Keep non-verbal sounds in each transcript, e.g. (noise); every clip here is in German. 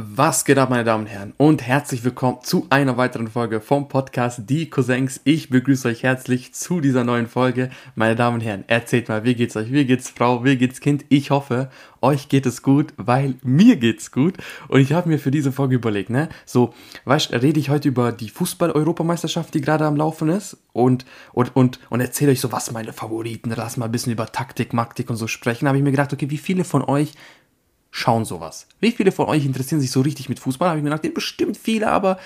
Was geht ab, meine Damen und Herren? Und herzlich willkommen zu einer weiteren Folge vom Podcast Die Cousins. Ich begrüße euch herzlich zu dieser neuen Folge. Meine Damen und Herren, erzählt mal, wie geht's euch? Wie geht's Frau? Wie geht's Kind? Ich hoffe, euch geht es gut, weil mir geht's gut. Und ich habe mir für diese Folge überlegt, ne? So, weißt rede ich heute über die Fußball-Europameisterschaft, die gerade am Laufen ist und, und, und, und erzähle euch so, was meine Favoriten, lass mal ein bisschen über Taktik, Maktik und so sprechen. habe ich mir gedacht, okay, wie viele von euch schauen sowas. Wie viele von euch interessieren sich so richtig mit Fußball? Habe ich mir gedacht, bestimmt viele, aber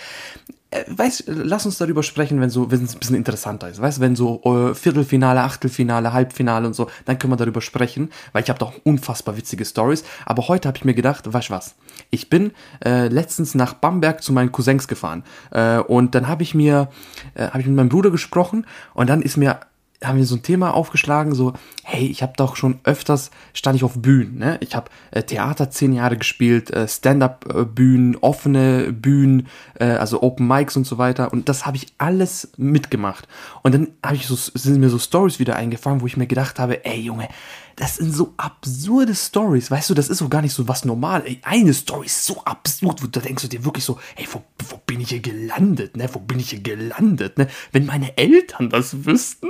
äh, weiß, lass uns darüber sprechen, wenn so, wenn es ein bisschen interessanter ist. Weißt, wenn so äh, Viertelfinale, Achtelfinale, Halbfinale und so, dann können wir darüber sprechen, weil ich habe doch unfassbar witzige Stories. Aber heute habe ich mir gedacht, weißt was? Ich bin äh, letztens nach Bamberg zu meinen Cousins gefahren äh, und dann habe ich mir, äh, habe ich mit meinem Bruder gesprochen und dann ist mir haben wir so ein Thema aufgeschlagen, so, hey, ich habe doch schon öfters, stand ich auf Bühnen, ne? Ich habe äh, Theater zehn Jahre gespielt, äh, Stand-up-Bühnen, offene Bühnen, äh, also Open Mics und so weiter. Und das habe ich alles mitgemacht. Und dann habe ich so, sind mir so Stories wieder eingefangen, wo ich mir gedacht habe, ey Junge, das sind so absurde Stories, weißt du, das ist so gar nicht so was normal. Ey, eine Story ist so absurd, wo da denkst du dir wirklich so, ey, wo, wo bin ich hier gelandet, ne? Wo bin ich hier gelandet, ne? Wenn meine Eltern das wüssten.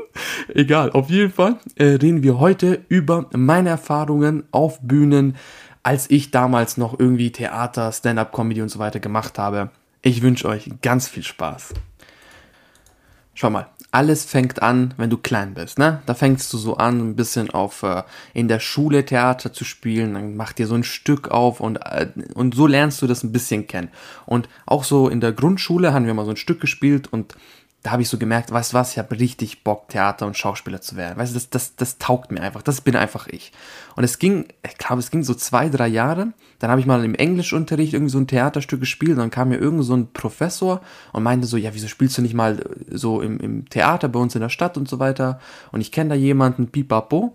Egal, auf jeden Fall äh, reden wir heute über meine Erfahrungen auf Bühnen, als ich damals noch irgendwie Theater, Stand-up-Comedy und so weiter gemacht habe. Ich wünsche euch ganz viel Spaß. Schau mal, alles fängt an, wenn du klein bist, ne? Da fängst du so an, ein bisschen auf äh, in der Schule Theater zu spielen, dann macht dir so ein Stück auf und äh, und so lernst du das ein bisschen kennen. Und auch so in der Grundschule haben wir mal so ein Stück gespielt und da habe ich so gemerkt, weißt du was, ich habe richtig Bock, Theater und Schauspieler zu werden. Weißt du, das, das, das taugt mir einfach. Das bin einfach ich. Und es ging, ich glaube, es ging so zwei, drei Jahre. Dann habe ich mal im Englischunterricht irgendwie so ein Theaterstück gespielt. Und dann kam mir irgend so ein Professor und meinte so, ja, wieso spielst du nicht mal so im, im Theater bei uns in der Stadt und so weiter? Und ich kenne da jemanden, pipapo.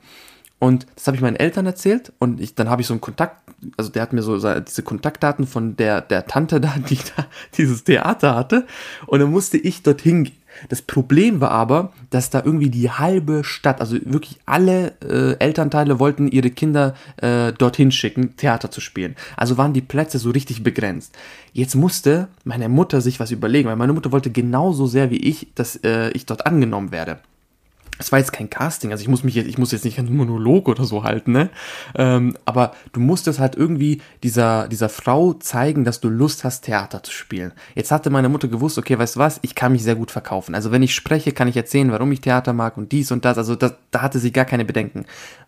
Und das habe ich meinen Eltern erzählt und ich, dann habe ich so einen Kontakt, also der hat mir so diese Kontaktdaten von der, der Tante da, die da (laughs) dieses Theater hatte. Und dann musste ich dorthin gehen. Das Problem war aber, dass da irgendwie die halbe Stadt, also wirklich alle äh, Elternteile wollten ihre Kinder äh, dorthin schicken, Theater zu spielen. Also waren die Plätze so richtig begrenzt. Jetzt musste meine Mutter sich was überlegen, weil meine Mutter wollte genauso sehr wie ich, dass äh, ich dort angenommen werde es war jetzt kein Casting, also ich muss mich jetzt, ich muss jetzt nicht einen Monolog oder so halten, ne? Ähm, aber du musstest halt irgendwie dieser, dieser Frau zeigen, dass du Lust hast, Theater zu spielen. Jetzt hatte meine Mutter gewusst, okay, weißt du was, ich kann mich sehr gut verkaufen. Also wenn ich spreche, kann ich erzählen, warum ich Theater mag und dies und das. Also das, da hatte sie gar keine Bedenken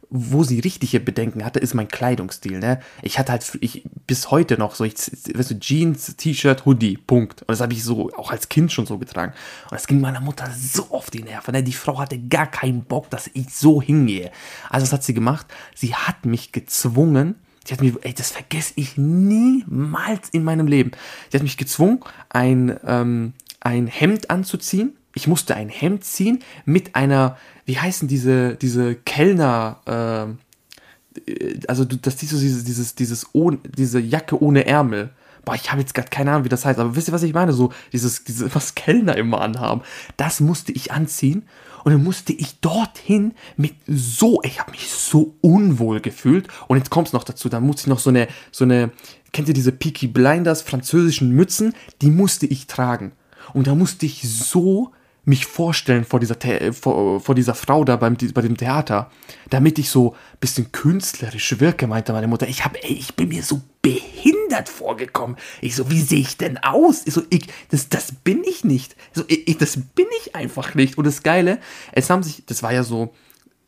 wo sie richtige Bedenken hatte, ist mein Kleidungsstil. Ne? Ich hatte halt ich, bis heute noch so, ich, weißt du, Jeans, T-Shirt, Hoodie, Punkt. Und das habe ich so auch als Kind schon so getragen. Und das ging meiner Mutter so auf die Nerven. Ne? Die Frau hatte gar keinen Bock, dass ich so hingehe. Also was hat sie gemacht? Sie hat mich gezwungen, Sie hat mir, ey, das vergesse ich niemals in meinem Leben. Sie hat mich gezwungen, ein, ähm, ein Hemd anzuziehen. Ich musste ein Hemd ziehen mit einer, wie heißen diese, diese Kellner, äh, also dass dieses, dieses, dieses, dieses ohne, diese Jacke ohne Ärmel. Boah, ich habe jetzt gerade keine Ahnung, wie das heißt, aber wisst ihr, was ich meine? So, dieses, diese, (laughs) was Kellner immer anhaben. Das musste ich anziehen und dann musste ich dorthin mit so, ich habe mich so unwohl gefühlt. Und jetzt kommt es noch dazu, da musste ich noch so eine, so eine, kennt ihr diese Peaky Blinders französischen Mützen? Die musste ich tragen. Und da musste ich so mich vorstellen vor dieser, vor, vor dieser Frau da beim, bei dem Theater, damit ich so ein bisschen künstlerisch wirke, meinte meine Mutter. Ich, hab, ey, ich bin mir so behindert vorgekommen. Ich so, wie sehe ich denn aus? Ich so, ich, das, das bin ich nicht. So, ich, das bin ich einfach nicht. Und das Geile, es haben sich, das war ja so,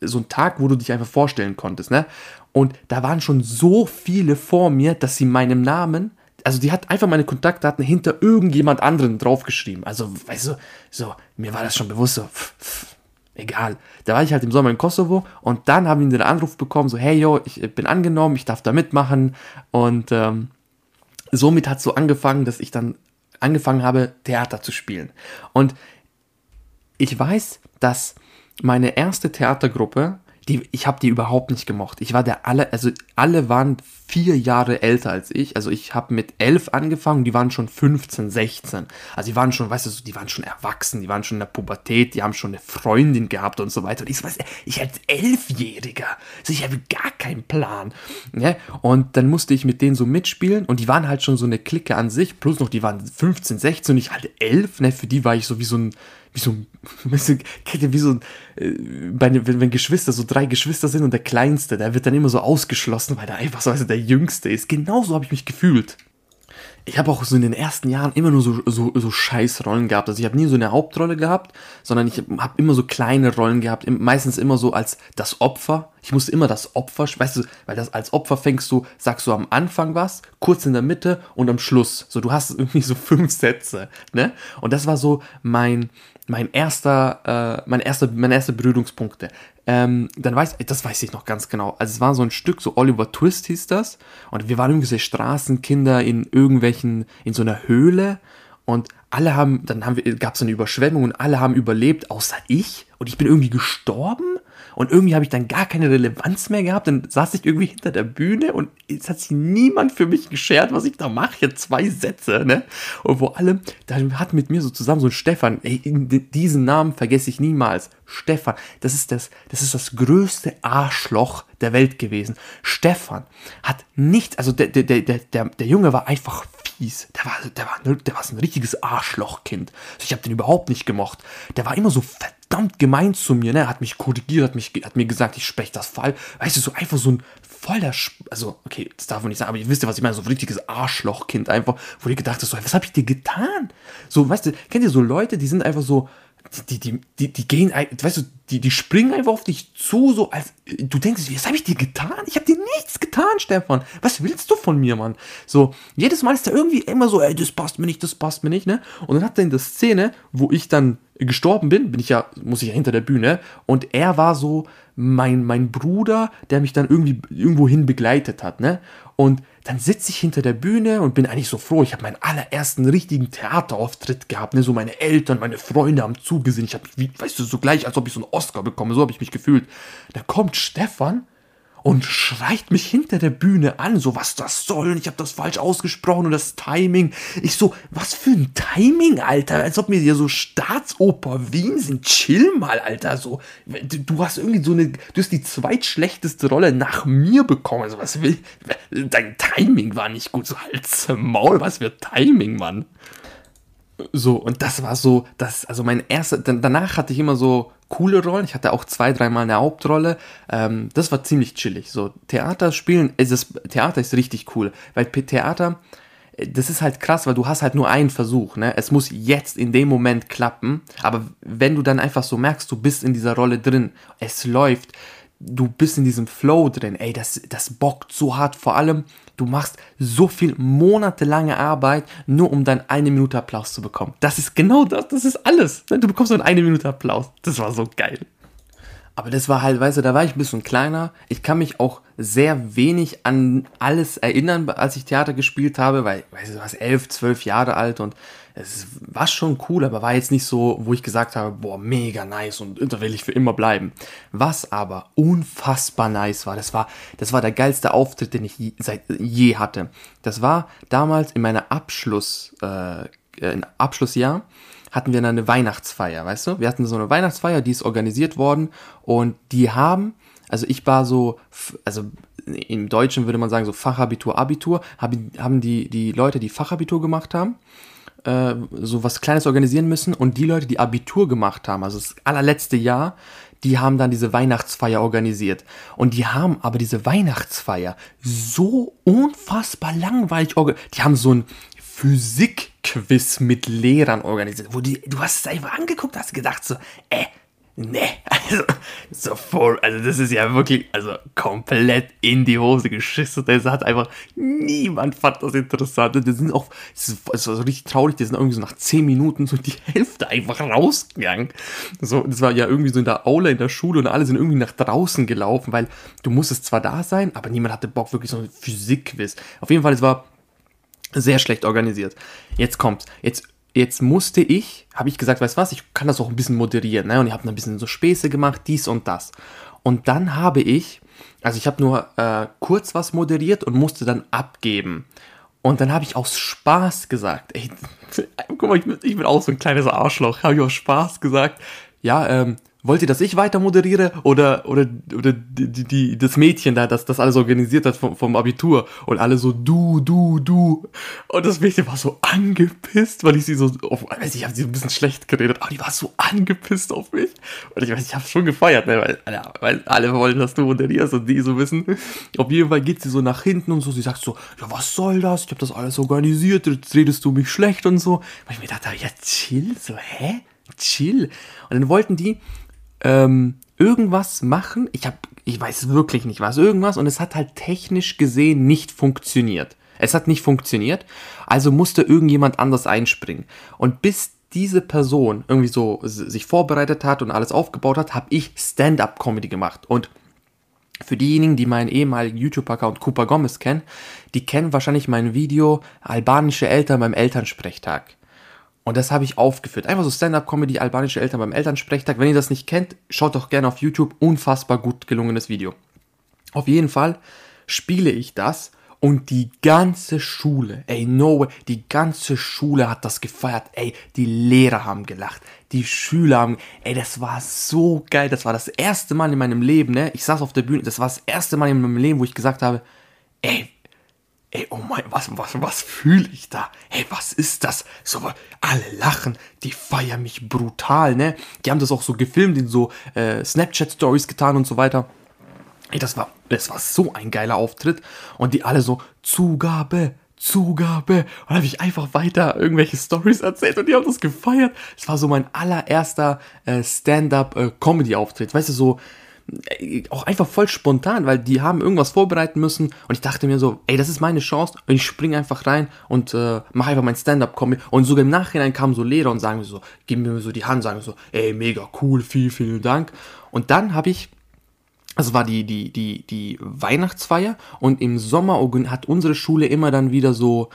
so ein Tag, wo du dich einfach vorstellen konntest, ne? Und da waren schon so viele vor mir, dass sie meinem Namen also die hat einfach meine Kontaktdaten hinter irgendjemand anderen draufgeschrieben. Also, weißt du, so, mir war das schon bewusst, so, pff, pff, egal. Da war ich halt im Sommer in Kosovo und dann haben wir den Anruf bekommen, so, hey, yo, ich bin angenommen, ich darf da mitmachen. Und ähm, somit hat es so angefangen, dass ich dann angefangen habe, Theater zu spielen. Und ich weiß, dass meine erste Theatergruppe die, ich habe die überhaupt nicht gemocht. Ich war der alle, also alle waren vier Jahre älter als ich. Also ich habe mit elf angefangen, die waren schon 15, 16. Also die waren schon, weißt du, die waren schon erwachsen, die waren schon in der Pubertät, die haben schon eine Freundin gehabt und so weiter. Und ich weiß, ich als Elfjähriger, also ich habe gar keinen Plan. Ne? Und dann musste ich mit denen so mitspielen und die waren halt schon so eine Clique an sich, plus noch, die waren 15, 16 und ich halt elf, ne? Für die war ich so wie so ein wie so ein, (laughs) kennt ihr, wie so ein, äh, wenn, wenn Geschwister, so drei Geschwister sind und der Kleinste, der wird dann immer so ausgeschlossen, weil der einfach so, also der Jüngste ist. Genauso habe ich mich gefühlt. Ich habe auch so in den ersten Jahren immer nur so, so, so scheiß Rollen gehabt. Also ich habe nie so eine Hauptrolle gehabt, sondern ich habe immer so kleine Rollen gehabt, meistens immer so als das Opfer. Ich musste immer das Opfer, weißt du, weil das als Opfer fängst du, sagst du am Anfang was, kurz in der Mitte und am Schluss. So, du hast (laughs) irgendwie so fünf Sätze, ne? Und das war so mein, mein erster, äh, mein erster, meine erste Berührungspunkte. Ähm, dann weiß, das weiß ich noch ganz genau. Also es war so ein Stück, so Oliver Twist hieß das. Und wir waren irgendwie so Straßenkinder in irgendwelchen, in so einer Höhle. Und alle haben, dann haben wir, gab es eine Überschwemmung und alle haben überlebt, außer ich. Und ich bin irgendwie gestorben. Und irgendwie habe ich dann gar keine Relevanz mehr gehabt. Dann saß ich irgendwie hinter der Bühne und es hat sich niemand für mich geschert, was ich da mache. Zwei Sätze, ne? Und vor allem, da hat mit mir so zusammen so ein Stefan, ey, diesen Namen vergesse ich niemals. Stefan, das ist das, das ist das größte Arschloch der Welt gewesen. Stefan hat nichts, also der, der, der, der, der Junge war einfach fies. Der war, der war, der war so ein richtiges Arschlochkind. Also ich habe den überhaupt nicht gemocht. Der war immer so verdammt verdammt gemein zu mir, ne? Hat mich korrigiert, hat, mich, hat mir gesagt, ich spreche das Fall. Weißt du, so einfach so ein voller, also, okay, das darf man nicht sagen, aber ihr wisst ja, was ich meine, so ein richtiges Arschlochkind einfach, wo ihr gedacht hast, so, was habe ich dir getan? So, weißt du, kennt ihr so Leute, die sind einfach so, die, die, die, die gehen, weißt du, die, die springen einfach auf dich zu, so als, du denkst, was habe ich dir getan? Ich habe dir nichts getan, Stefan. Was willst du von mir, Mann? So, jedes Mal ist er irgendwie immer so, ey, das passt mir nicht, das passt mir nicht, ne? Und dann hat er in der Szene, wo ich dann gestorben bin, bin ich ja, muss ich ja hinter der Bühne, und er war so mein, mein Bruder, der mich dann irgendwie irgendwohin begleitet hat, ne? Und dann sitze ich hinter der Bühne und bin eigentlich so froh. Ich habe meinen allerersten richtigen Theaterauftritt gehabt. Ne? So meine Eltern, meine Freunde haben zugesehen. Ich habe, weißt du, so gleich, als ob ich so einen Oscar bekomme. So habe ich mich gefühlt. Da kommt Stefan und schreit mich hinter der Bühne an, so was das soll und ich habe das falsch ausgesprochen und das Timing. Ich so, was für ein Timing, Alter, als ob mir hier so Staatsoper Wien sind. Chill mal, Alter, so du hast irgendwie so eine du hast die zweitschlechteste Rolle nach mir bekommen. Also was will dein Timing war nicht gut, so als Maul, was für Timing, Mann. So, und das war so, das, also mein erster, danach hatte ich immer so coole Rollen. Ich hatte auch zwei, dreimal eine Hauptrolle. Ähm, das war ziemlich chillig. So, Theater spielen, ist es, Theater ist richtig cool, weil Theater, äh, das ist halt krass, weil du hast halt nur einen Versuch, ne? Es muss jetzt in dem Moment klappen, aber wenn du dann einfach so merkst, du bist in dieser Rolle drin, es läuft, du bist in diesem Flow drin, ey, das, das bockt so hart. Vor allem, du machst so viel monatelange Arbeit, nur um dann eine Minute Applaus zu bekommen. Das ist genau das, das ist alles. Du bekommst nur eine Minute Applaus. Das war so geil. Aber das war halt, weißt du, da war ich ein bisschen kleiner. Ich kann mich auch sehr wenig an alles erinnern, als ich Theater gespielt habe, weil, weißt du, du warst elf, zwölf Jahre alt und es war schon cool, aber war jetzt nicht so, wo ich gesagt habe, boah, mega nice und da will ich für immer bleiben. Was aber unfassbar nice war, das war, das war der geilste Auftritt, den ich je, seit je hatte. Das war damals in meiner Abschluss, äh, in Abschlussjahr hatten wir eine Weihnachtsfeier, weißt du? Wir hatten so eine Weihnachtsfeier, die ist organisiert worden und die haben, also ich war so, also im Deutschen würde man sagen so Fachabitur, Abitur, haben die, die Leute, die Fachabitur gemacht haben, äh, so was Kleines organisieren müssen und die Leute, die Abitur gemacht haben, also das allerletzte Jahr, die haben dann diese Weihnachtsfeier organisiert. Und die haben aber diese Weihnachtsfeier so unfassbar langweilig organisiert. Die haben so ein Physikquiz mit Lehrern organisiert, wo die, du hast es einfach angeguckt, hast gedacht so, äh, Nee, also so voll, also das ist ja wirklich, also komplett in die Hose geschissen. Das hat einfach, niemand fand das interessant. Das sind auch, das ist also richtig traurig, die sind irgendwie so nach 10 Minuten so die Hälfte einfach rausgegangen. So, das war ja irgendwie so in der Aula in der Schule und alle sind irgendwie nach draußen gelaufen, weil du musstest zwar da sein, aber niemand hatte Bock, wirklich so ein Physikquiz. Auf jeden Fall, es war sehr schlecht organisiert. Jetzt kommt's. Jetzt jetzt musste ich, habe ich gesagt, weißt was, ich kann das auch ein bisschen moderieren, ne? Und ich habe ein bisschen so Späße gemacht, dies und das. Und dann habe ich, also ich habe nur äh, kurz was moderiert und musste dann abgeben. Und dann habe ich aus Spaß gesagt, ey, (laughs) guck mal, ich bin, ich bin auch so ein kleines Arschloch, habe ich aus Spaß gesagt, ja, ähm, wollt ihr, dass ich weiter moderiere oder, oder, oder die, die, das Mädchen da, das das alles organisiert hat vom, vom Abitur und alle so du, du, du. Und das Mädchen war so angepisst, weil ich sie so, auf, weiß ich habe sie ein bisschen schlecht geredet, aber die war so angepisst auf mich. Und ich weiß, ich habe schon gefeiert, ne, weil, ja, weil alle wollen, dass du moderierst und die so wissen. Auf jeden Fall geht sie so nach hinten und so, sie sagt so, ja, was soll das? Ich habe das alles organisiert, jetzt redest du mich schlecht und so. Weil ich mir dachte, ja, chill, so, hä? Chill. Und dann wollten die, ähm, irgendwas machen. Ich habe, ich weiß wirklich nicht was, irgendwas und es hat halt technisch gesehen nicht funktioniert. Es hat nicht funktioniert, also musste irgendjemand anders einspringen. Und bis diese Person irgendwie so sich vorbereitet hat und alles aufgebaut hat, habe ich Stand-up-Comedy gemacht. Und für diejenigen, die meinen ehemaligen YouTube-Account Cooper Gomez kennen, die kennen wahrscheinlich mein Video Albanische Eltern beim Elternsprechtag. Und das habe ich aufgeführt. Einfach so Stand-up-Comedy, albanische Eltern beim Elternsprechtag. Wenn ihr das nicht kennt, schaut doch gerne auf YouTube. Unfassbar gut gelungenes Video. Auf jeden Fall spiele ich das und die ganze Schule, ey, no way, die ganze Schule hat das gefeiert. Ey, die Lehrer haben gelacht, die Schüler haben, ey, das war so geil. Das war das erste Mal in meinem Leben, ne? Ich saß auf der Bühne, das war das erste Mal in meinem Leben, wo ich gesagt habe, ey, ey, oh mein, was, was, was fühle ich da? Hey, was ist das? So, alle lachen, die feiern mich brutal, ne? Die haben das auch so gefilmt, in so äh, Snapchat-Stories getan und so weiter. Ey, das war, das war so ein geiler Auftritt. Und die alle so, Zugabe, Zugabe. Und dann habe ich einfach weiter irgendwelche Stories erzählt und die haben das gefeiert. Es war so mein allererster äh, Stand-up-Comedy-Auftritt. Äh, weißt du, so auch einfach voll spontan, weil die haben irgendwas vorbereiten müssen und ich dachte mir so, ey, das ist meine Chance und ich springe einfach rein und äh, mache einfach mein Stand-up-Comedy. Und sogar im Nachhinein kamen so Lehrer und sagen mir so, geben mir so die Hand, sagen so, ey, mega cool, vielen, vielen Dank. Und dann habe ich also war die, die, die, die Weihnachtsfeier und im Sommer hat unsere Schule immer dann wieder so,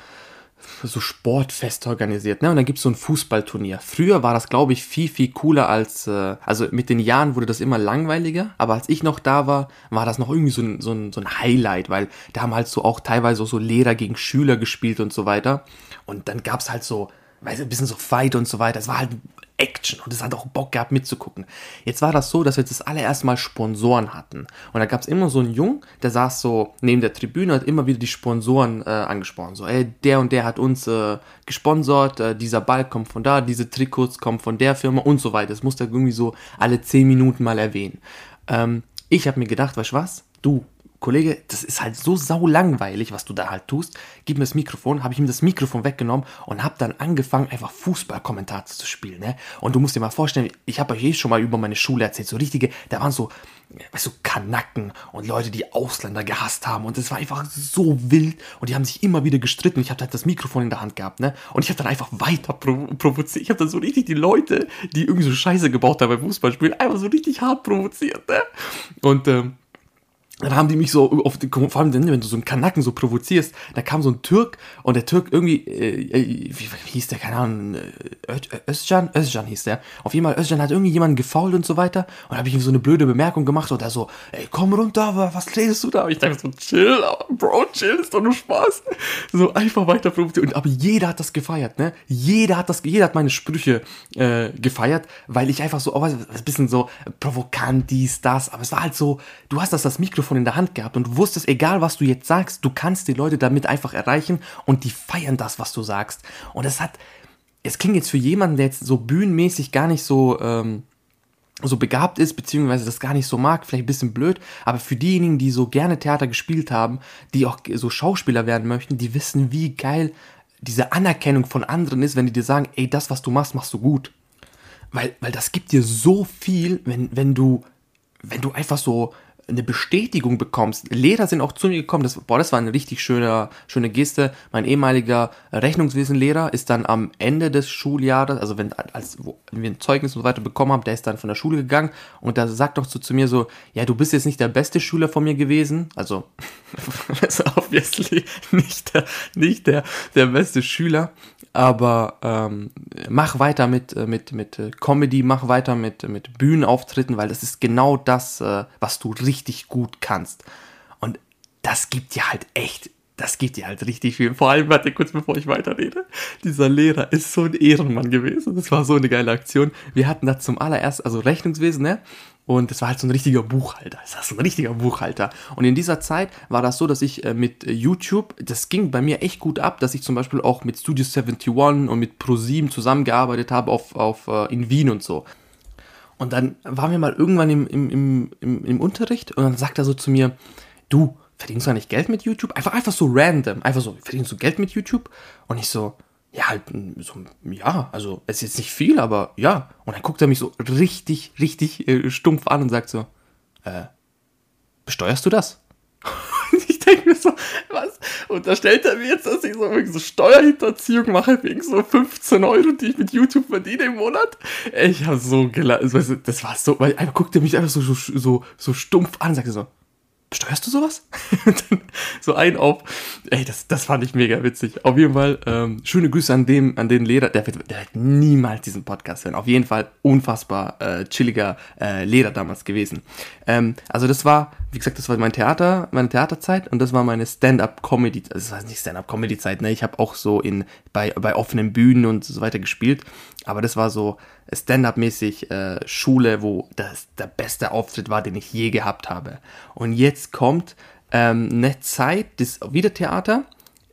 so Sportfest organisiert, ne? Und dann gibt es so ein Fußballturnier. Früher war das, glaube ich, viel, viel cooler als, äh, also mit den Jahren wurde das immer langweiliger, aber als ich noch da war, war das noch irgendwie so ein, so ein, so ein Highlight, weil da haben halt so auch teilweise auch so Lehrer gegen Schüler gespielt und so weiter. Und dann gab es halt so, weißt du, ein bisschen so Fight und so weiter. Es war halt Action und es hat auch Bock gehabt mitzugucken. Jetzt war das so, dass wir jetzt das allererste Mal Sponsoren hatten. Und da gab es immer so einen Jungen, der saß so neben der Tribüne, hat immer wieder die Sponsoren äh, angesprochen. So, ey, der und der hat uns äh, gesponsert, äh, dieser Ball kommt von da, diese Trikots kommen von der Firma und so weiter. Das musste er irgendwie so alle 10 Minuten mal erwähnen. Ähm, ich habe mir gedacht, weißt du was? Du, Kollege, das ist halt so sau langweilig, was du da halt tust. Gib mir das Mikrofon, habe ich ihm das Mikrofon weggenommen und habe dann angefangen, einfach Fußballkommentator zu spielen. Ne? Und du musst dir mal vorstellen, ich habe euch eh schon mal über meine Schule erzählt, so richtige, da waren so, weißt du, Kanacken und Leute, die Ausländer gehasst haben. Und es war einfach so wild und die haben sich immer wieder gestritten. Ich habe halt das Mikrofon in der Hand gehabt, ne? Und ich habe dann einfach weiter provo provoziert. Ich habe dann so richtig die Leute, die irgendwie so Scheiße gebaut haben beim Fußballspielen, einfach so richtig hart provoziert, ne? Und ähm, dann haben die mich so auf die, vor allem wenn du so einen Kanaken so provozierst, da kam so ein Türk und der Türk irgendwie, äh, äh wie, wie hieß der, keine Ahnung, äh, Özcan, Özcan hieß der. Auf jeden Fall, Özcan hat irgendwie jemanden gefault und so weiter und da habe ich ihm so eine blöde Bemerkung gemacht und er so, ey, komm runter, was redest du da? Und ich dachte so, chill, Bro, chill, ist doch nur Spaß. So einfach weiter provoziert. Und, aber jeder hat das gefeiert, ne? Jeder hat das, jeder hat meine Sprüche äh, gefeiert, weil ich einfach so, oh, ein bisschen so provokant, dies, das, aber es war halt so, du hast das, das Mikrofon Mikrofon in der Hand gehabt und du wusstest, egal was du jetzt sagst, du kannst die Leute damit einfach erreichen und die feiern das, was du sagst. Und es hat, es klingt jetzt für jemanden, der jetzt so bühnenmäßig gar nicht so, ähm, so begabt ist, beziehungsweise das gar nicht so mag, vielleicht ein bisschen blöd, aber für diejenigen, die so gerne Theater gespielt haben, die auch so Schauspieler werden möchten, die wissen, wie geil diese Anerkennung von anderen ist, wenn die dir sagen, ey, das, was du machst, machst du gut. Weil, weil das gibt dir so viel, wenn, wenn du, wenn du einfach so eine Bestätigung bekommst. Lehrer sind auch zu mir gekommen, das, boah, das war eine richtig schöne, schöne Geste. Mein ehemaliger Rechnungswesenlehrer ist dann am Ende des Schuljahres, also wenn, als wo, wenn wir ein Zeugnis und so weiter bekommen haben, der ist dann von der Schule gegangen und da sagt doch so zu mir so, ja, du bist jetzt nicht der beste Schüler von mir gewesen, also, (laughs) also obviously nicht der, nicht der, der beste Schüler, aber ähm, mach weiter mit, äh, mit, mit äh, Comedy, mach weiter mit, mit Bühnenauftritten, weil das ist genau das, äh, was du richtig gut kannst. Und das gibt dir halt echt, das gibt dir halt richtig viel. Vor allem, warte kurz bevor ich weiterrede, dieser Lehrer ist so ein Ehrenmann gewesen. Das war so eine geile Aktion. Wir hatten da zum allerersten, also Rechnungswesen, ne? Und das war halt so ein richtiger Buchhalter. Das war so ein richtiger Buchhalter. Und in dieser Zeit war das so, dass ich äh, mit äh, YouTube, das ging bei mir echt gut ab, dass ich zum Beispiel auch mit Studio 71 und mit ProSieben zusammengearbeitet habe auf, auf, äh, in Wien und so. Und dann waren wir mal irgendwann im, im, im, im, im Unterricht und dann sagt er so zu mir, du, verdienst du eigentlich Geld mit YouTube? Einfach, einfach so random. Einfach so, verdienst du Geld mit YouTube? Und ich so, ja, halt, so, ja, also es ist jetzt nicht viel, aber ja. Und dann guckt er mich so richtig, richtig äh, stumpf an und sagt so, äh, besteuerst du das? Denke mir so, was? Unterstellt er mir jetzt, dass ich so, so Steuerhinterziehung mache wegen so 15 Euro, die ich mit YouTube verdiene im Monat? Ich habe so gelacht. Das war so, weil er mich einfach so, so, so, so stumpf an und sagt so, besteuerst du sowas? (laughs) so ein auf, ey, das, das fand ich mega witzig. Auf jeden Fall, ähm, schöne Grüße an dem, an den Lehrer, der wird, der wird niemals diesen Podcast hören. Auf jeden Fall unfassbar äh, chilliger äh, Lehrer damals gewesen. Ähm, also das war, wie gesagt, das war mein Theater, meine Theaterzeit und das war meine Stand-up-Comedy, also das heißt nicht Stand-up-Comedy-Zeit, ne? Ich habe auch so in bei bei offenen Bühnen und so weiter gespielt, aber das war so Stand-up-mäßig äh, Schule, wo das der beste Auftritt war, den ich je gehabt habe. Und jetzt kommt ähm, eine Zeit des Wiedertheater,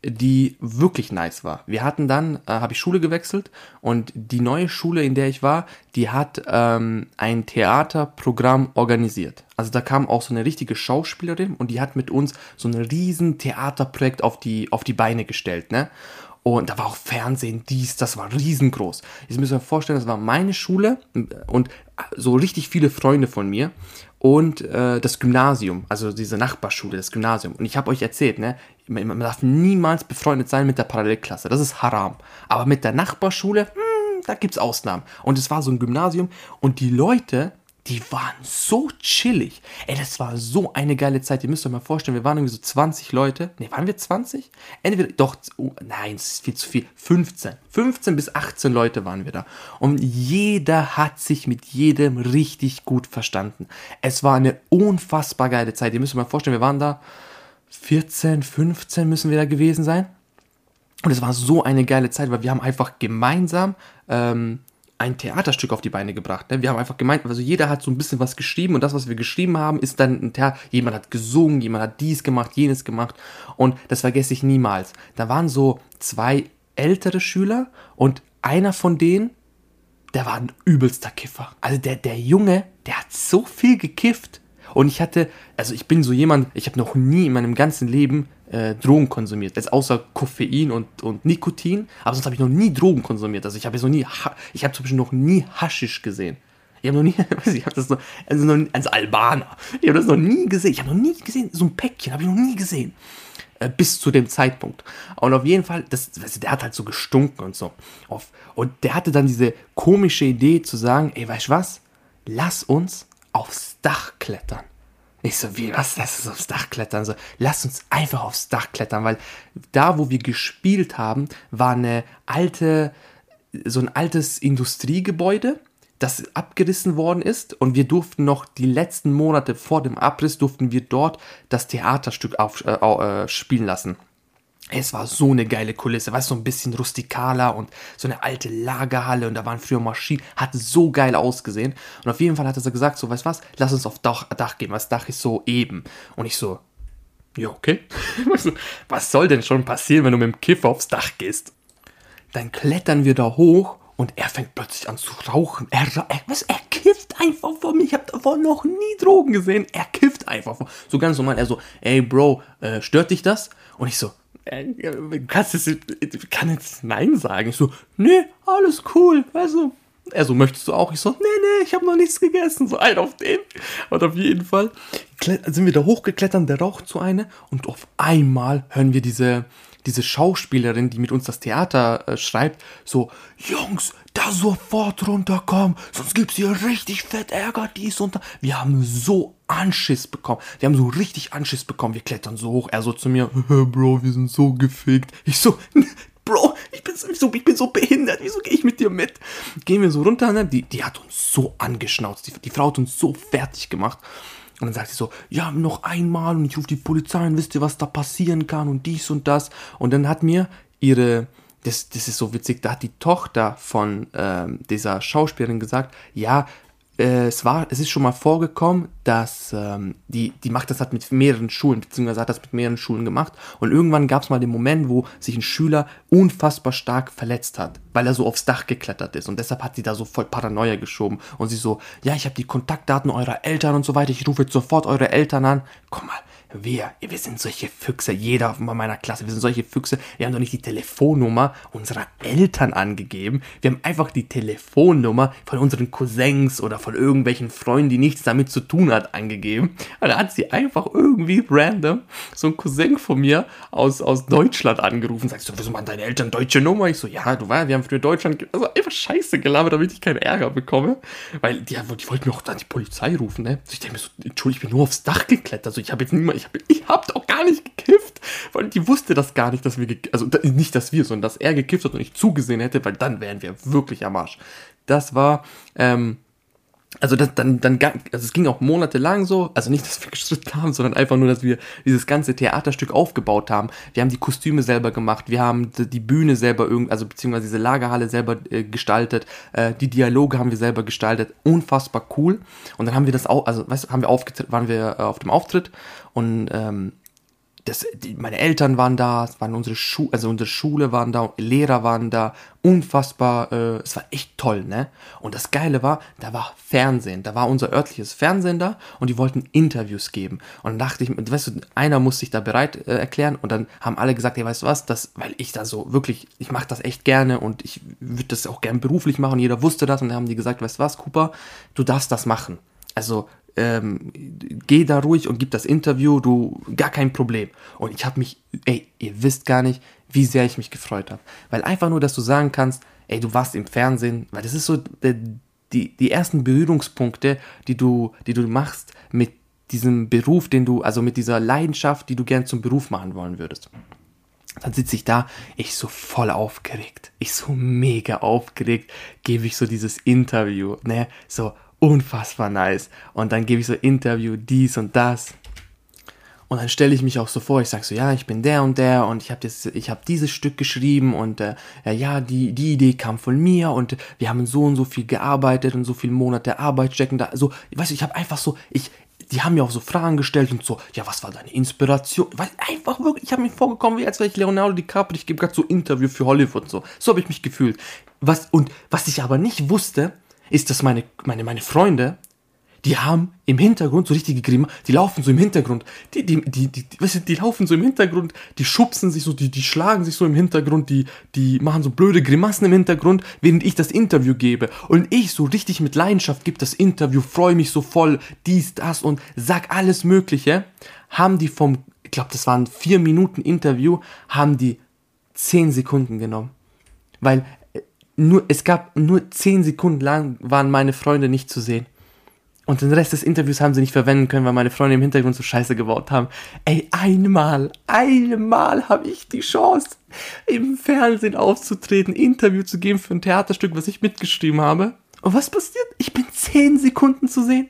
die wirklich nice war. Wir hatten dann, äh, habe ich Schule gewechselt und die neue Schule, in der ich war, die hat ähm, ein Theaterprogramm organisiert. Also da kam auch so eine richtige Schauspielerin und die hat mit uns so ein riesen Theaterprojekt auf die, auf die Beine gestellt, ne? Und da war auch Fernsehen, dies, das war riesengroß. Jetzt müssen wir vorstellen, das war meine Schule und so richtig viele Freunde von mir und äh, das Gymnasium, also diese Nachbarschule, das Gymnasium. Und ich habe euch erzählt, ne, man darf niemals befreundet sein mit der Parallelklasse. Das ist haram. Aber mit der Nachbarschule, hm, da gibt's Ausnahmen. Und es war so ein Gymnasium und die Leute, die waren so chillig. Ey, das war so eine geile Zeit. Ihr müsst euch mal vorstellen, wir waren irgendwie so 20 Leute. Ne, waren wir 20? Entweder, doch, oh, nein, das ist viel zu viel. 15. 15 bis 18 Leute waren wir da. Und jeder hat sich mit jedem richtig gut verstanden. Es war eine unfassbar geile Zeit. Ihr müsst euch mal vorstellen, wir waren da 14, 15 müssen wir da gewesen sein. Und es war so eine geile Zeit, weil wir haben einfach gemeinsam ähm, ein Theaterstück auf die Beine gebracht. Ne? Wir haben einfach gemeint, also jeder hat so ein bisschen was geschrieben und das, was wir geschrieben haben, ist dann ein Theater. Jemand hat gesungen, jemand hat dies gemacht, jenes gemacht und das vergesse ich niemals. Da waren so zwei ältere Schüler und einer von denen, der war ein übelster Kiffer. Also der, der Junge, der hat so viel gekifft und ich hatte, also ich bin so jemand, ich habe noch nie in meinem ganzen Leben äh, Drogen konsumiert. Jetzt außer Koffein und, und Nikotin. Aber sonst habe ich noch nie Drogen konsumiert. Also ich habe jetzt noch nie, ich habe zum Beispiel noch nie Haschisch gesehen. Ich habe noch nie, (laughs) ich habe das noch, also, noch, also Albaner. Ich habe das noch nie gesehen. Ich habe noch nie gesehen, so ein Päckchen habe ich noch nie gesehen. Äh, bis zu dem Zeitpunkt. Und auf jeden Fall, das, der hat halt so gestunken und so. Und der hatte dann diese komische Idee zu sagen, ey, weißt du was? Lass uns aufs Dach klettern. Ich so, wie, was, lass uns aufs Dach klettern? So, lass uns einfach aufs Dach klettern, weil da, wo wir gespielt haben, war eine alte, so ein altes Industriegebäude, das abgerissen worden ist und wir durften noch die letzten Monate vor dem Abriss durften wir dort das Theaterstück auf, äh, äh, spielen lassen. Es war so eine geile Kulisse, weißt du, so ein bisschen rustikaler und so eine alte Lagerhalle und da waren früher Maschinen, hat so geil ausgesehen. Und auf jeden Fall hat er so gesagt, so, weißt du was, lass uns auf Dach, Dach gehen, weil das Dach ist so eben. Und ich so, ja, okay. (laughs) was soll denn schon passieren, wenn du mit dem Kiffer aufs Dach gehst? Dann klettern wir da hoch und er fängt plötzlich an zu rauchen. Er, er, was, er kifft einfach vor mir. Ich habe davor noch nie Drogen gesehen. Er kifft einfach vor. So ganz normal. Er so, ey Bro, äh, stört dich das? Und ich so, äh, kannst du kann jetzt Nein sagen. Ich so, nee, alles cool, du, Er so, möchtest du auch? Ich so, nee, nee, ich habe noch nichts gegessen. So ein auf den. Und auf jeden Fall sind wir da hochgeklettert, der raucht zu eine und auf einmal hören wir diese, diese Schauspielerin, die mit uns das Theater äh, schreibt, so, Jungs, da sofort runterkommen, sonst gibt's hier richtig fett Ärger, dies und da. Wir haben so Anschiss bekommen. Wir haben so richtig Anschiss bekommen. Wir klettern so hoch. Er so zu mir, Bro, wir sind so gefickt. Ich so, (laughs) Bro, ich bin, so, ich bin so behindert, wieso gehe ich mit dir mit? Gehen wir so runter, ne? die, die hat uns so angeschnauzt, die, die Frau hat uns so fertig gemacht. Und dann sagt sie so, ja, noch einmal und ich rufe die Polizei und wisst ihr, was da passieren kann und dies und das. Und dann hat mir ihre, das, das ist so witzig, da hat die Tochter von ähm, dieser Schauspielerin gesagt, ja, es war, es ist schon mal vorgekommen, dass ähm, die, die macht das hat mit mehreren Schulen, beziehungsweise hat das mit mehreren Schulen gemacht. Und irgendwann gab es mal den Moment, wo sich ein Schüler unfassbar stark verletzt hat, weil er so aufs Dach geklettert ist. Und deshalb hat sie da so voll Paranoia geschoben. Und sie so, ja, ich habe die Kontaktdaten eurer Eltern und so weiter, ich rufe jetzt sofort eure Eltern an. Komm mal, wir, wir sind solche Füchse, jeder von meiner Klasse, wir sind solche Füchse. Wir haben doch nicht die Telefonnummer unserer Eltern angegeben. Wir haben einfach die Telefonnummer von unseren Cousins oder von irgendwelchen Freunden, die nichts damit zu tun hat, angegeben. Und da hat sie einfach irgendwie random so ein Cousin von mir aus, aus Deutschland angerufen. Sagst du, wieso machen deine Eltern deutsche Nummer? Ich so, ja, du weißt, wir haben früher Deutschland, also einfach Scheiße gelabert, damit ich keinen Ärger bekomme. Weil die, die wollten mir auch dann die Polizei rufen, ne? Also ich denke mir so, Entschuldigung, ich bin nur aufs Dach geklettert. Also ich habe jetzt niemand, ich habe ich hab doch gar nicht gekifft. Weil die wusste das gar nicht, dass wir, also nicht, dass wir, sondern dass er gekifft hat und ich zugesehen hätte, weil dann wären wir wirklich am Arsch. Das war, ähm, also das, dann, dann, also es ging auch monatelang so, also nicht, dass wir (laughs) gestritten haben, sondern einfach nur, dass wir dieses ganze Theaterstück aufgebaut haben. Wir haben die Kostüme selber gemacht, wir haben die Bühne selber irgendwie, also beziehungsweise diese Lagerhalle selber äh, gestaltet, äh, die Dialoge haben wir selber gestaltet, unfassbar cool. Und dann haben wir das auch, also weißt du, haben wir aufgetritt, waren wir äh, auf dem Auftritt und ähm, das, die, meine Eltern waren da, es waren unsere Schu also unsere Schule waren da, Lehrer waren da, unfassbar, äh, es war echt toll, ne? Und das Geile war, da war Fernsehen, da war unser örtliches Fernsehen da und die wollten Interviews geben. Und dann dachte ich, weißt du, einer muss sich da bereit äh, erklären und dann haben alle gesagt, hey, weißt du was, das, weil ich da so wirklich, ich mache das echt gerne und ich würde das auch gern beruflich machen, jeder wusste das und dann haben die gesagt, weißt du was, Cooper, du darfst das machen. Also ähm, geh da ruhig und gib das Interview, du, gar kein Problem. Und ich habe mich, ey, ihr wisst gar nicht, wie sehr ich mich gefreut habe. Weil einfach nur, dass du sagen kannst, ey, du warst im Fernsehen, weil das ist so der, die, die ersten Berührungspunkte, die du, die du machst mit diesem Beruf, den du, also mit dieser Leidenschaft, die du gern zum Beruf machen wollen würdest. Dann sitze ich da, ich so voll aufgeregt, ich so mega aufgeregt, gebe ich so dieses Interview, ne, so, unfassbar nice. Und dann gebe ich so Interview, dies und das. Und dann stelle ich mich auch so vor, ich sage so, ja, ich bin der und der und ich habe hab dieses Stück geschrieben und äh, ja, die, die Idee kam von mir und wir haben so und so viel gearbeitet und so viele Monate Arbeit stecken da. So, weißt du, ich habe einfach so, ich, die haben mir auch so Fragen gestellt und so, ja, was war deine Inspiration? Weil einfach wirklich, ich habe mir vorgekommen, wie als wäre ich Leonardo DiCaprio, ich gebe gerade so Interview für Hollywood und so. So habe ich mich gefühlt. Was, und was ich aber nicht wusste, ist, dass meine, meine, meine Freunde, die haben im Hintergrund so richtige Grima, die laufen so im Hintergrund, die, die, die, die, weißt du, die laufen so im Hintergrund, die schubsen sich so, die, die schlagen sich so im Hintergrund, die, die machen so blöde Grimassen im Hintergrund, während ich das Interview gebe. Und ich so richtig mit Leidenschaft gebe das Interview, freue mich so voll, dies, das und sag alles Mögliche, haben die vom, ich glaube, das waren vier Minuten Interview, haben die zehn Sekunden genommen. Weil nur, es gab nur zehn Sekunden lang waren meine Freunde nicht zu sehen. Und den Rest des Interviews haben sie nicht verwenden können, weil meine Freunde im Hintergrund so scheiße gebaut haben. Ey, einmal, einmal habe ich die Chance, im Fernsehen aufzutreten, Interview zu geben für ein Theaterstück, was ich mitgeschrieben habe. Und was passiert? Ich bin zehn Sekunden zu sehen.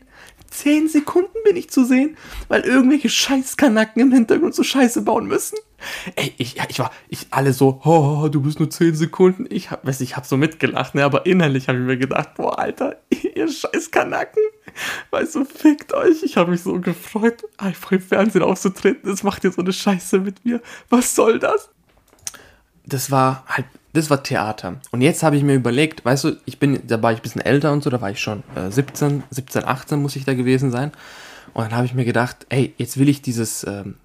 10 Sekunden bin ich zu sehen, weil irgendwelche Scheißkanacken im Hintergrund so Scheiße bauen müssen. Ey, ich, ich war, ich alle so, oh, du bist nur 10 Sekunden. Ich hab, weiß, ich hab so mitgelacht, ne, aber innerlich habe ich mir gedacht, boah, Alter, (laughs) ihr Scheißkanacken. Weißt du, fickt euch. Ich habe mich so gefreut, einfach im Fernsehen aufzutreten. Das macht ihr so eine Scheiße mit mir. Was soll das? Das war halt das war Theater. Und jetzt habe ich mir überlegt, weißt du, ich bin, da war ich ein bisschen älter und so, da war ich schon äh, 17, 17, 18 muss ich da gewesen sein. Und dann habe ich mir gedacht, ey, jetzt will ich dieses, ähm,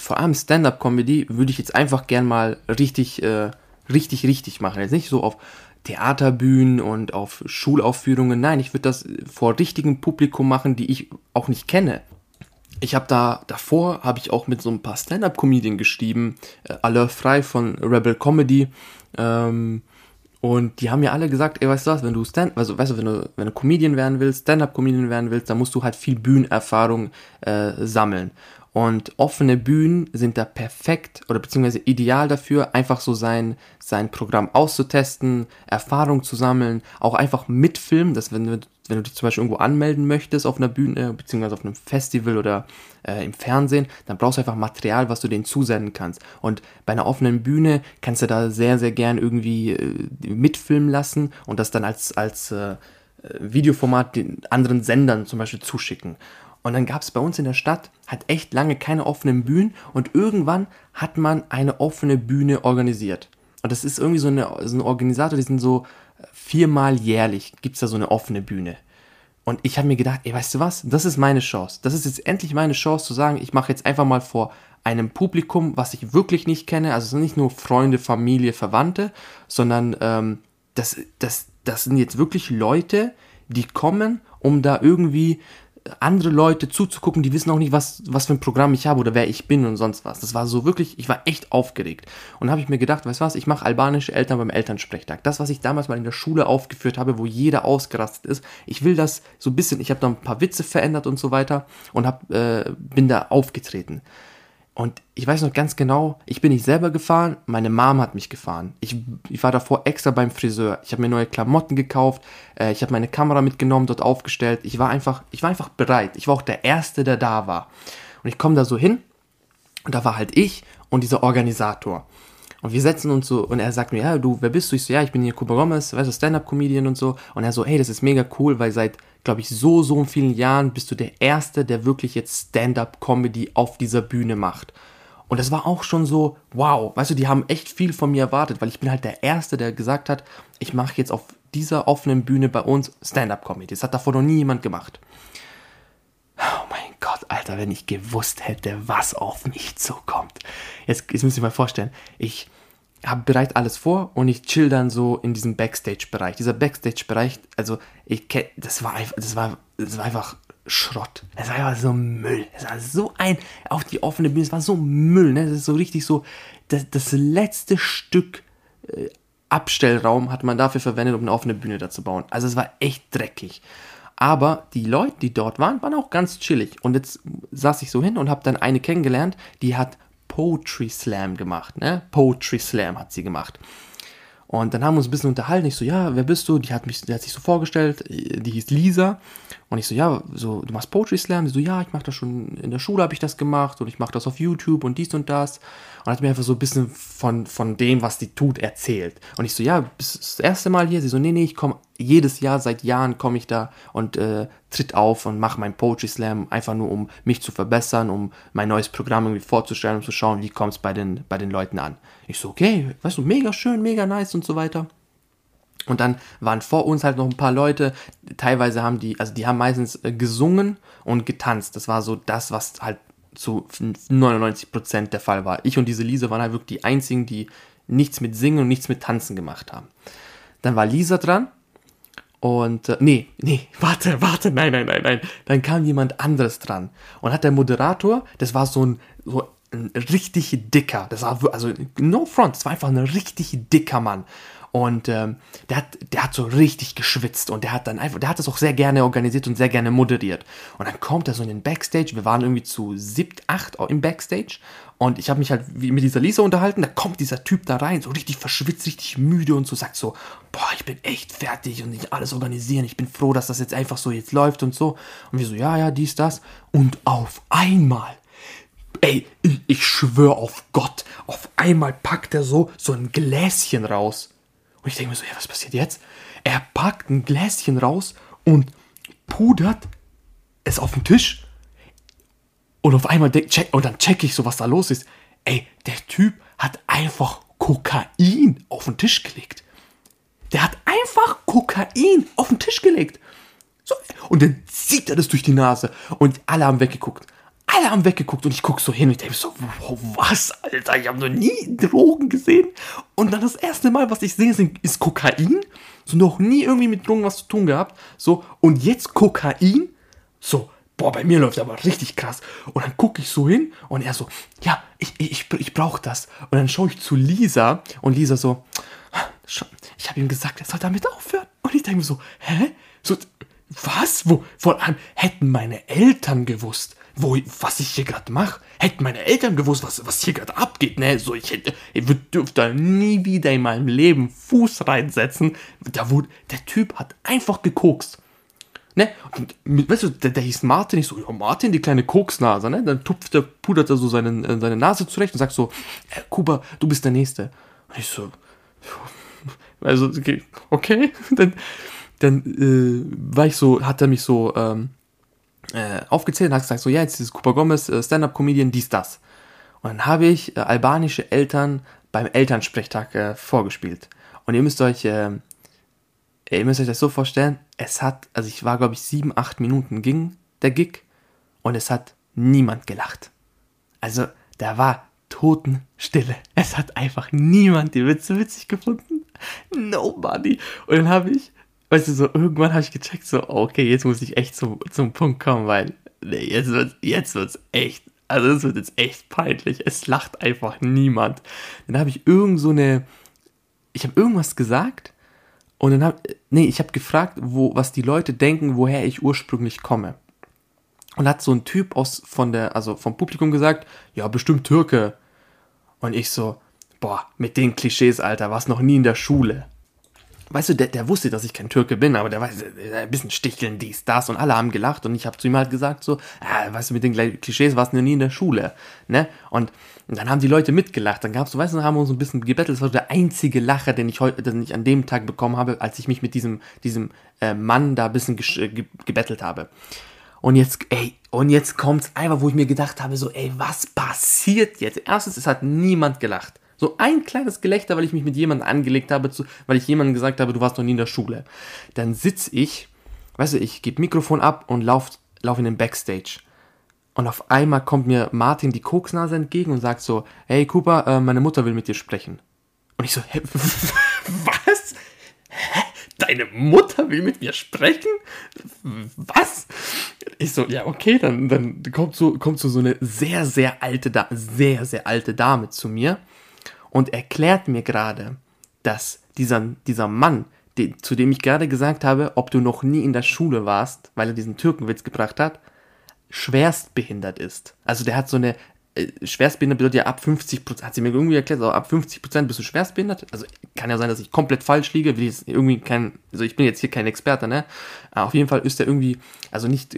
vor allem Stand-up-Comedy, würde ich jetzt einfach gern mal richtig, äh, richtig, richtig machen. Jetzt nicht so auf Theaterbühnen und auf Schulaufführungen. Nein, ich würde das vor richtigem Publikum machen, die ich auch nicht kenne. Ich habe da davor habe ich auch mit so ein paar Stand-up-Comedien geschrieben, äh, alle frei von Rebel Comedy. Ähm, und die haben mir alle gesagt, ey, weißt du was, wenn du Stand, also weißt du, wenn du, wenn du Comedian werden willst, Stand-up-Comedian werden willst, dann musst du halt viel Bühnenerfahrung äh, sammeln. Und offene Bühnen sind da perfekt oder beziehungsweise ideal dafür, einfach so sein, sein Programm auszutesten, Erfahrung zu sammeln, auch einfach mitfilmen, dass wenn du, wenn du dich zum Beispiel irgendwo anmelden möchtest auf einer Bühne, beziehungsweise auf einem Festival oder äh, im Fernsehen, dann brauchst du einfach Material, was du denen zusenden kannst. Und bei einer offenen Bühne kannst du da sehr, sehr gern irgendwie äh, mitfilmen lassen und das dann als, als äh, Videoformat den anderen Sendern zum Beispiel zuschicken. Und dann gab es bei uns in der Stadt halt echt lange keine offenen Bühnen und irgendwann hat man eine offene Bühne organisiert. Und das ist irgendwie so, eine, so ein Organisator, die sind so äh, viermal jährlich gibt es da so eine offene Bühne. Und ich habe mir gedacht, ey, weißt du was, das ist meine Chance. Das ist jetzt endlich meine Chance zu sagen, ich mache jetzt einfach mal vor einem Publikum, was ich wirklich nicht kenne, also es sind nicht nur Freunde, Familie, Verwandte, sondern ähm, das, das, das sind jetzt wirklich Leute, die kommen, um da irgendwie andere Leute zuzugucken, die wissen auch nicht, was, was für ein Programm ich habe oder wer ich bin und sonst was. Das war so wirklich, ich war echt aufgeregt. Und habe ich mir gedacht, weißt du was, ich mache albanische Eltern beim Elternsprechtag. Das, was ich damals mal in der Schule aufgeführt habe, wo jeder ausgerastet ist. Ich will das so ein bisschen, ich habe da ein paar Witze verändert und so weiter und hab, äh, bin da aufgetreten. Und ich weiß noch ganz genau, ich bin nicht selber gefahren, meine Mom hat mich gefahren. Ich, ich war davor extra beim Friseur. Ich habe mir neue Klamotten gekauft, äh, ich habe meine Kamera mitgenommen, dort aufgestellt. Ich war einfach, ich war einfach bereit. Ich war auch der Erste, der da war. Und ich komme da so hin und da war halt ich und dieser Organisator. Und wir setzen uns so, und er sagt mir, ja, du, wer bist du? Ich so, ja, ich bin hier Kuba Gomez, weißt du, Stand-Up-Comedian und so. Und er so, hey, das ist mega cool, weil seit, glaube ich, so, so vielen Jahren bist du der Erste, der wirklich jetzt Stand-Up-Comedy auf dieser Bühne macht. Und das war auch schon so, wow, weißt du, die haben echt viel von mir erwartet, weil ich bin halt der Erste, der gesagt hat, ich mache jetzt auf dieser offenen Bühne bei uns Stand-Up-Comedy. Das hat davor noch nie jemand gemacht. Oh mein Gott, Alter, wenn ich gewusst hätte, was auf mich zukommt. Jetzt, jetzt müsst ihr mal vorstellen, ich habe bereits alles vor und ich chill dann so in diesem Backstage-Bereich. Dieser Backstage-Bereich, also ich kenne, das war einfach, das war, das war einfach Schrott. Es war einfach so Müll. Es war so ein, auf die offene Bühne, es war so Müll, ne? Das ist so richtig so, das, das letzte Stück äh, Abstellraum hat man dafür verwendet, um eine offene Bühne da zu bauen. Also es war echt dreckig. Aber die Leute, die dort waren, waren auch ganz chillig. Und jetzt saß ich so hin und habe dann eine kennengelernt, die hat Poetry Slam gemacht. Ne? Poetry Slam hat sie gemacht. Und dann haben wir uns ein bisschen unterhalten. Ich so, ja, wer bist du? Die hat, mich, die hat sich so vorgestellt, die hieß Lisa. Und ich so, ja, so, du machst Poetry Slam? Die so, ja, ich mache das schon, in der Schule habe ich das gemacht und ich mache das auf YouTube und dies und das. Und hat mir einfach so ein bisschen von, von dem, was die tut, erzählt. Und ich so, ja, bist das erste Mal hier? Sie so, nee, nee, ich komme jedes Jahr, seit Jahren komme ich da und äh, tritt auf und mache meinen Poetry Slam, einfach nur um mich zu verbessern, um mein neues Programm irgendwie vorzustellen, um zu schauen, wie kommt es bei den, bei den Leuten an. Ich so, okay, weißt du, mega schön, mega nice und so weiter. Und dann waren vor uns halt noch ein paar Leute, teilweise haben die, also die haben meistens äh, gesungen und getanzt. Das war so das, was halt zu 99% der Fall war. Ich und diese Lisa waren halt wirklich die einzigen, die nichts mit Singen und nichts mit Tanzen gemacht haben. Dann war Lisa dran und äh, nee, nee, (laughs) warte, warte, nein, nein, nein, nein. Dann kam jemand anderes dran und hat der Moderator, das war so ein, so ein richtig dicker, das war also no front, das war einfach ein richtig dicker Mann und ähm, der, hat, der hat so richtig geschwitzt und der hat dann einfach, der hat das auch sehr gerne organisiert und sehr gerne moderiert. Und dann kommt er so in den Backstage, wir waren irgendwie zu siebt, acht im Backstage und ich habe mich halt mit dieser Lisa unterhalten, da kommt dieser Typ da rein, so richtig verschwitzt, richtig müde und so, sagt so, boah, ich bin echt fertig und ich alles organisieren, ich bin froh, dass das jetzt einfach so jetzt läuft und so. Und wir so, ja, ja, dies, das. Und auf einmal ey, ich schwöre auf Gott, auf einmal packt er so, so ein Gläschen raus. Und ich denke mir so, ja, was passiert jetzt? Er packt ein Gläschen raus und pudert es auf den Tisch. Und auf einmal check, und dann check ich so, was da los ist. Ey, der Typ hat einfach Kokain auf den Tisch gelegt. Der hat einfach Kokain auf den Tisch gelegt. So, und dann zieht er das durch die Nase. Und alle haben weggeguckt. Alle haben weggeguckt und ich gucke so hin und ich denke so, was, Alter, ich habe noch nie Drogen gesehen. Und dann das erste Mal, was ich sehe, ist Kokain. So noch nie irgendwie mit Drogen was zu tun gehabt. So, und jetzt Kokain. So, boah, bei mir läuft aber richtig krass. Und dann gucke ich so hin und er so, ja, ich, ich, ich brauche das. Und dann schaue ich zu Lisa und Lisa so, ich habe ihm gesagt, er soll damit aufhören. Und ich denke mir so, hä? So, was? Wo? Vor allem hätten meine Eltern gewusst, wo, was ich hier gerade mache. Hätten meine Eltern gewusst, was, was hier gerade abgeht, ne? So, ich hätte, ich dürfte nie wieder in meinem Leben Fuß reinsetzen. Da wurde, der Typ hat einfach gekokst. Ne? Und, weißt du, der, der hieß Martin, ich so, ja, Martin, die kleine Koksnase, ne? Dann tupft er, pudert er so seinen, äh, seine Nase zurecht und sagt so, äh, Kuba, du bist der Nächste. Und ich so, (laughs) also, okay, okay. (laughs) dann, dann äh, war ich so, hat er mich so ähm, äh, aufgezählt und hat gesagt, so, ja, jetzt ist Cooper Gomez, äh, Stand-Up-Comedian, dies, das. Und dann habe ich äh, albanische Eltern beim Elternsprechtag äh, vorgespielt. Und ihr müsst euch, äh, ihr müsst euch das so vorstellen, es hat, also ich war, glaube ich, sieben, acht Minuten ging der Gig und es hat niemand gelacht. Also, da war Totenstille. Es hat einfach niemand die Witze witzig gefunden. Nobody. Und dann habe ich weißt du, so irgendwann habe ich gecheckt, so, okay, jetzt muss ich echt zum, zum Punkt kommen, weil nee, jetzt wird jetzt wird's echt, also es wird jetzt echt peinlich. Es lacht einfach niemand. Dann habe ich irgend so eine, ich habe irgendwas gesagt und dann habe, nee, ich habe gefragt, wo, was die Leute denken, woher ich ursprünglich komme. Und hat so ein Typ aus von der, also vom Publikum gesagt, ja, bestimmt Türke. Und ich so, boah, mit den Klischees, Alter, war's noch nie in der Schule weißt du, der, der wusste, dass ich kein Türke bin, aber der weiß, ein bisschen sticheln, dies, das und alle haben gelacht und ich habe zu ihm halt gesagt so, ah, weißt du, mit den Klischees warst du nie in der Schule, ne? Und, dann haben die Leute mitgelacht, dann gab's, weißt du, haben wir uns ein bisschen gebettelt, das war der einzige Lacher, den ich heute, den ich an dem Tag bekommen habe, als ich mich mit diesem, diesem äh, Mann da ein bisschen ge ge gebettelt habe. Und jetzt, ey, und jetzt kommt's einfach, wo ich mir gedacht habe, so, ey, was passiert jetzt? Erstens, es hat niemand gelacht. So ein kleines Gelächter, weil ich mich mit jemandem angelegt habe, zu, weil ich jemandem gesagt habe, du warst noch nie in der Schule. Dann sitz ich, weißt du, ich gebe Mikrofon ab und lauf, lauf in den Backstage. Und auf einmal kommt mir Martin die Koksnase entgegen und sagt so, hey Cooper, äh, meine Mutter will mit dir sprechen. Und ich so, hä, (laughs) was? Hä? Deine Mutter will mit mir sprechen? Was? Ich so, ja, okay, dann, dann kommt so, kommt so, so eine sehr, sehr alte, sehr, sehr alte Dame zu mir und erklärt mir gerade, dass dieser, dieser Mann, die, zu dem ich gerade gesagt habe, ob du noch nie in der Schule warst, weil er diesen Türkenwitz gebracht hat, schwerstbehindert ist. Also der hat so eine äh, schwerstbehindert bedeutet ja ab 50 Prozent, hat sie mir irgendwie erklärt, also ab 50 Prozent bist du schwerstbehindert. Also kann ja sein, dass ich komplett falsch liege, will ich irgendwie kein, also ich bin jetzt hier kein Experte, ne? Aber auf jeden Fall ist er irgendwie, also nicht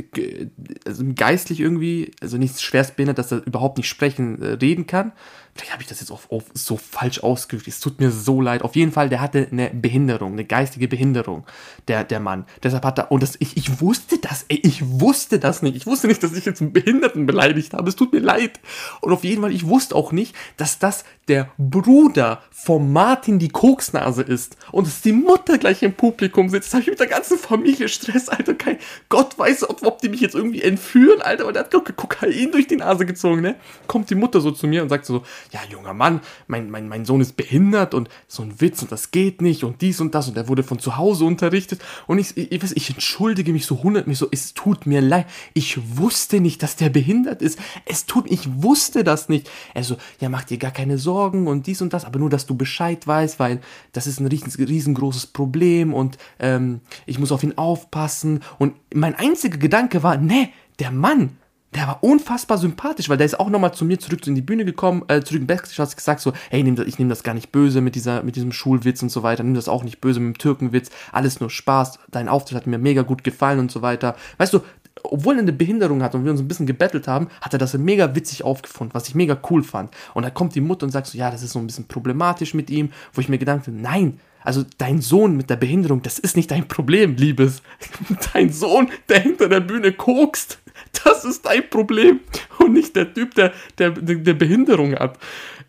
also geistlich irgendwie, also nicht schwerstbehindert, dass er überhaupt nicht sprechen, äh, reden kann. Vielleicht habe ich das jetzt auch, auch so falsch ausgedrückt. Es tut mir so leid. Auf jeden Fall, der hatte eine Behinderung, eine geistige Behinderung, der, der Mann. Deshalb hat er, und das, ich, ich wusste das, ey, ich wusste das nicht. Ich wusste nicht, dass ich jetzt einen Behinderten beleidigt habe. Es tut mir leid. Und auf jeden Fall, ich wusste auch nicht, dass das der Bruder von Martin die Koksnase ist. Und dass die Mutter gleich im Publikum sitzt. Habe ich mit der ganzen Familie Stress, Alter. Kein Gott weiß, ob, ob die mich jetzt irgendwie entführen, Alter. Aber der hat Kokain durch die Nase gezogen, ne? Kommt die Mutter so zu mir und sagt so, ja, junger Mann, mein, mein, mein Sohn ist behindert und so ein Witz und das geht nicht und dies und das und er wurde von zu Hause unterrichtet. Und ich, ich, ich, ich entschuldige mich so hundert, mich so, es tut mir leid. Ich wusste nicht, dass der behindert ist. Es tut, ich wusste das nicht. Er so, ja, mach dir gar keine Sorgen und dies und das, aber nur, dass du Bescheid weißt, weil das ist ein riesen, riesengroßes Problem und ähm, ich muss auf ihn aufpassen. Und mein einziger Gedanke war, ne, der Mann, der war unfassbar sympathisch, weil der ist auch nochmal zu mir zurück in die Bühne gekommen, äh, zurück im Backstage, hat gesagt so, hey, nehm das, ich nehme das gar nicht böse mit dieser, mit diesem Schulwitz und so weiter, nimm das auch nicht böse mit dem Türkenwitz, alles nur Spaß, dein Auftritt hat mir mega gut gefallen und so weiter. Weißt du, obwohl er eine Behinderung hat und wir uns ein bisschen gebettelt haben, hat er das mega witzig aufgefunden, was ich mega cool fand. Und da kommt die Mutter und sagt so, ja, das ist so ein bisschen problematisch mit ihm, wo ich mir gedacht habe, nein, also dein Sohn mit der Behinderung, das ist nicht dein Problem, Liebes. (laughs) Dein Sohn, der hinter der Bühne kokst, das ist dein Problem und nicht der Typ, der, der, der Behinderung hat.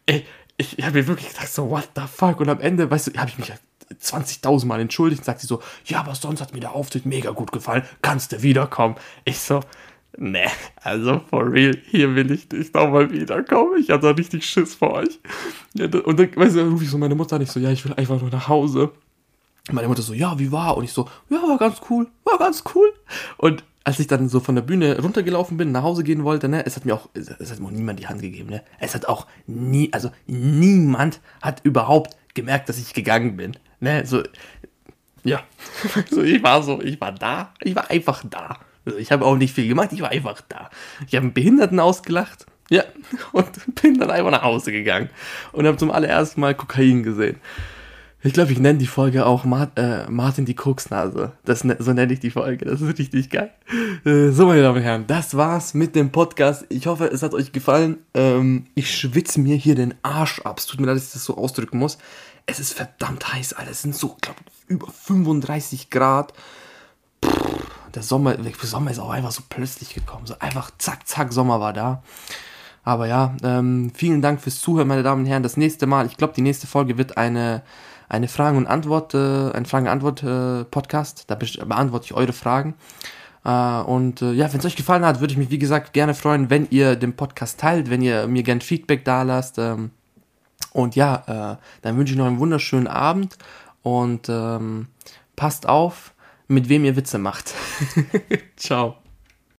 Ey, ich, ich habe mir wirklich gedacht, so, what the fuck? Und am Ende, weißt du, habe ich mich 20.000 Mal entschuldigt und sagt sie so, ja, aber sonst hat mir der Auftritt mega gut gefallen, kannst du wiederkommen. Ich so, ne, also for real, hier will ich nicht nochmal wiederkommen. Ich da richtig Schiss vor euch. Und dann, weißt du, dann rufe ich so meine Mutter nicht so, ja, ich will einfach nur nach Hause. Meine Mutter so, ja, wie war? Und ich so, ja, war ganz cool, war ganz cool. Und als ich dann so von der Bühne runtergelaufen bin, nach Hause gehen wollte, ne, es hat mir auch, es hat mir auch niemand die Hand gegeben, ne. Es hat auch nie, also niemand hat überhaupt gemerkt, dass ich gegangen bin, ne. So, ja, (laughs) so ich war so, ich war da, ich war einfach da. Also ich habe auch nicht viel gemacht, ich war einfach da. Ich habe einen Behinderten ausgelacht, ja, (laughs) und bin dann einfach nach Hause gegangen und habe zum allerersten Mal Kokain gesehen. Ich glaube, ich nenne die Folge auch Mart, äh, Martin die Koksnase. Das, ne, so nenne ich die Folge. Das ist richtig geil. Äh, so, meine Damen und Herren, das war's mit dem Podcast. Ich hoffe, es hat euch gefallen. Ähm, ich schwitze mir hier den Arsch ab. Es tut mir leid, dass ich das so ausdrücken muss. Es ist verdammt heiß, Alter. Es sind so, glaube über 35 Grad. Der Sommer, der Sommer ist auch einfach so plötzlich gekommen. So einfach zack, zack, Sommer war da. Aber ja, ähm, vielen Dank fürs Zuhören, meine Damen und Herren. Das nächste Mal, ich glaube, die nächste Folge wird eine eine Fragen- und Antwort, äh, ein Fragen-Antwort-Podcast. da beantworte ich eure Fragen. Äh, und äh, ja, wenn es euch gefallen hat, würde ich mich, wie gesagt, gerne freuen, wenn ihr den Podcast teilt, wenn ihr mir gerne Feedback da lasst. Ähm, und ja, äh, dann wünsche ich noch einen wunderschönen Abend und ähm, passt auf, mit wem ihr Witze macht. (laughs) Ciao.